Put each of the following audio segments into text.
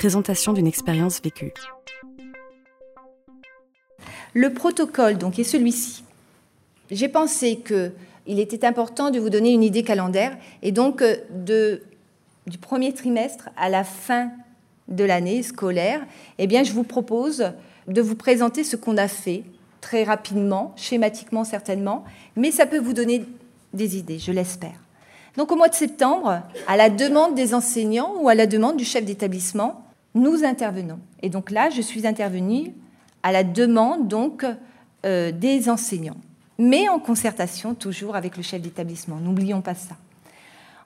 présentation d'une expérience vécue. Le protocole donc est celui-ci. J'ai pensé que il était important de vous donner une idée calendaire et donc euh, de, du premier trimestre à la fin de l'année scolaire, eh bien, je vous propose de vous présenter ce qu'on a fait très rapidement, schématiquement certainement, mais ça peut vous donner des idées, je l'espère. Donc au mois de septembre, à la demande des enseignants ou à la demande du chef d'établissement, nous intervenons. Et donc là, je suis intervenue à la demande donc euh, des enseignants, mais en concertation toujours avec le chef d'établissement. N'oublions pas ça.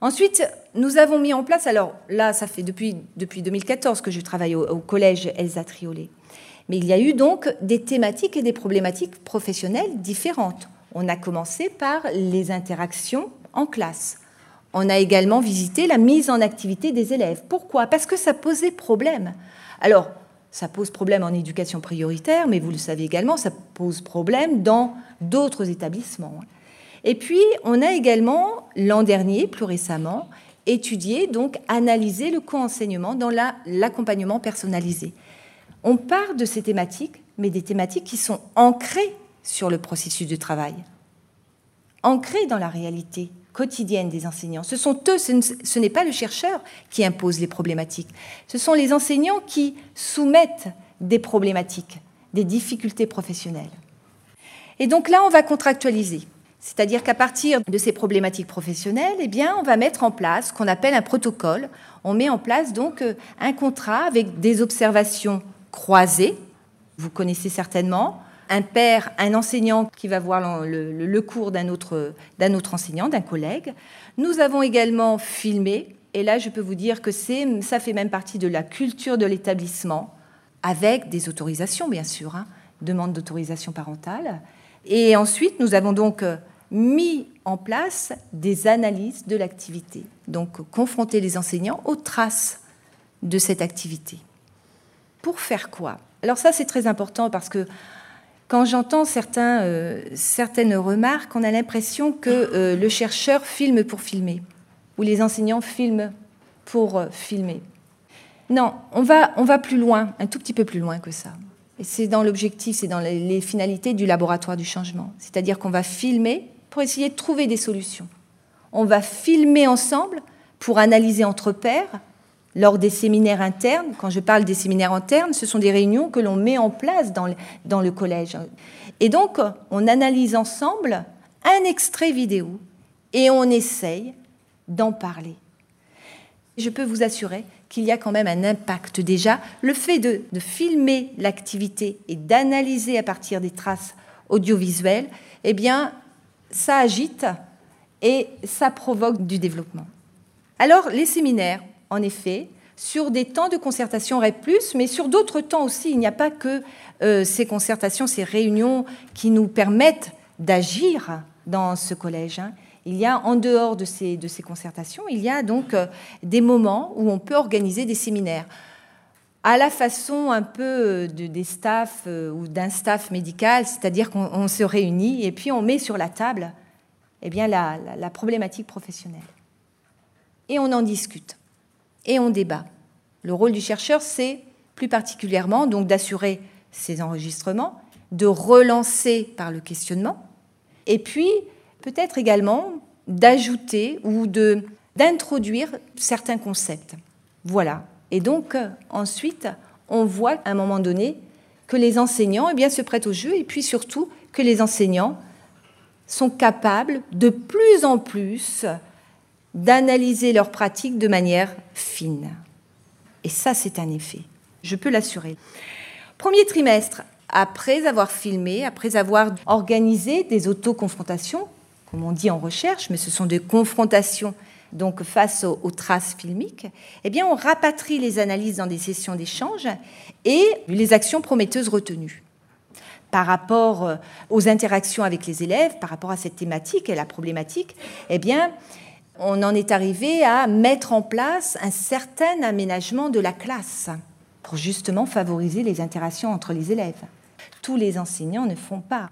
Ensuite, nous avons mis en place, alors là, ça fait depuis, depuis 2014 que je travaille au, collège Elsa Triolet, mais il y a eu donc des thématiques et des problématiques professionnelles différentes. On a commencé par les interactions en classe. On a également visité la mise en activité des élèves. Pourquoi? Parce que ça posait problème. Alors, ça pose problème en éducation prioritaire, mais vous le savez également, ça pose problème dans d'autres établissements. Et puis, on a également, l'an dernier, plus récemment, étudié, donc analysé le co-enseignement dans l'accompagnement personnalisé. On part de ces thématiques, mais des thématiques qui sont ancrées sur le processus de travail, ancrées dans la réalité quotidienne des enseignants. Ce sont eux, ce n'est pas le chercheur qui impose les problématiques, ce sont les enseignants qui soumettent des problématiques, des difficultés professionnelles. Et donc là, on va contractualiser. C'est-à-dire qu'à partir de ces problématiques professionnelles, eh bien, on va mettre en place ce qu'on appelle un protocole. On met en place donc euh, un contrat avec des observations croisées. Vous connaissez certainement un père, un enseignant qui va voir le, cours d'un autre, d'un autre enseignant, d'un collègue. Nous avons également filmé, et là je peux vous dire que c'est, ça fait même partie de la culture de l'établissement, avec des autorisations bien sûr, hein, demande d'autorisation parentale. Et ensuite, nous avons donc euh, mis en place des analyses de l'activité, donc confronter les enseignants aux traces de cette activité. Pour faire quoi? Alors ça c'est très important parce que quand j'entends euh, certaines remarques, on a l'impression que euh, le chercheur filme pour filmer, ou les enseignants filment pour euh, filmer. Non, on va, plus loin, un tout petit peu plus loin que ça. Et c'est dans l'objectif, c'est dans les finalités du laboratoire du changement. C'est-à-dire qu'on va filmer pour essayer de trouver des solutions. On va filmer ensemble pour analyser entre pairs lors des séminaires internes. Quand je parle des séminaires internes, ce sont des réunions que l'on met en place dans le, collège. Et donc, on analyse ensemble un extrait vidéo et on essaye d'en parler. Je peux vous assurer qu'il y a quand même un impact déjà. Le fait de filmer l'activité et d'analyser à partir des traces audiovisuelles, eh bien, ça agite et ça provoque du développement. Alors, les séminaires, en effet, sur des temps de concertation REP+, mais sur d'autres temps aussi. Il n'y a pas que euh, ces concertations, ces réunions qui nous permettent d'agir dans ce collège. Hein. Il y a, en dehors de ces, concertations, il y a donc euh, des moments où on peut organiser des séminaires à la façon un peu euh, de, des staffs ou d'un staff médical, c'est-à-dire qu'on se réunit et puis on met sur la table eh bien, la, problématique professionnelle. Et on en discute et on débat. Le rôle du chercheur, c'est plus particulièrement donc d'assurer ces enregistrements, de relancer par le questionnement, et puis peut-être également d'ajouter ou de d'introduire certains concepts. Voilà, et donc, euh, ensuite, on voit à un moment donné que les enseignants eh bien, se prêtent au jeu et puis surtout que les enseignants sont capables de plus en plus d'analyser leurs pratiques de manière fine. Et ça, c'est un effet, je peux l'assurer. Premier trimestre, après avoir filmé, après avoir organisé des autoconfrontations, comme on dit en recherche, mais ce sont des confrontations donc face aux, traces filmiques, eh bien, on rapatrie les analyses dans des sessions d'échange et les actions prometteuses retenues par rapport euh, aux interactions avec les élèves, par rapport à cette thématique et la problématique, eh bien, on en est arrivé à mettre en place un certain aménagement de la classe pour justement favoriser les interactions entre les élèves. Tous les enseignants ne font pas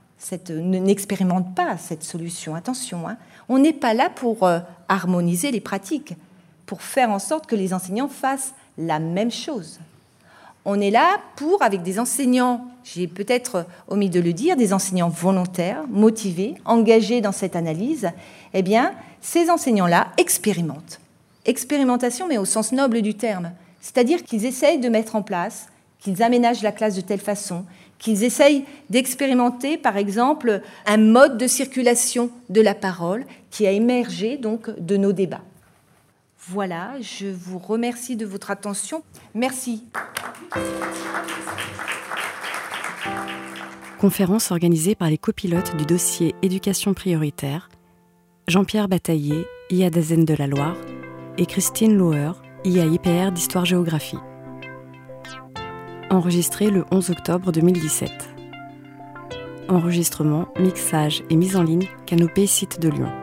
n'expérimentent pas cette solution. Attention, hein. on n'est pas là pour euh, harmoniser les pratiques, pour faire en sorte que les enseignants fassent la même chose. On est là pour, avec des enseignants, j'ai peut-être omis de le dire, des enseignants volontaires, motivés, engagés dans cette analyse, eh bien, ces enseignants-là expérimentent. Expérimentation, mais au sens noble du terme. C'est-à-dire qu'ils essayent de mettre en place, qu'ils aménagent la classe de telle façon, qu'ils essayent d'expérimenter, par exemple, un mode de circulation de la parole qui a émergé donc de nos débats. Voilà, je vous remercie de votre attention. Merci. Conférence organisée par les copilotes du dossier Éducation prioritaire, Jean-Pierre Bataillé, IA d'Azen de la Loire, et Christine Lauer, IA-IPR d'Histoire-Géographie. Enregistré le 11 octobre 2017. Enregistrement, mixage et mise en ligne Canopée Site de Lyon.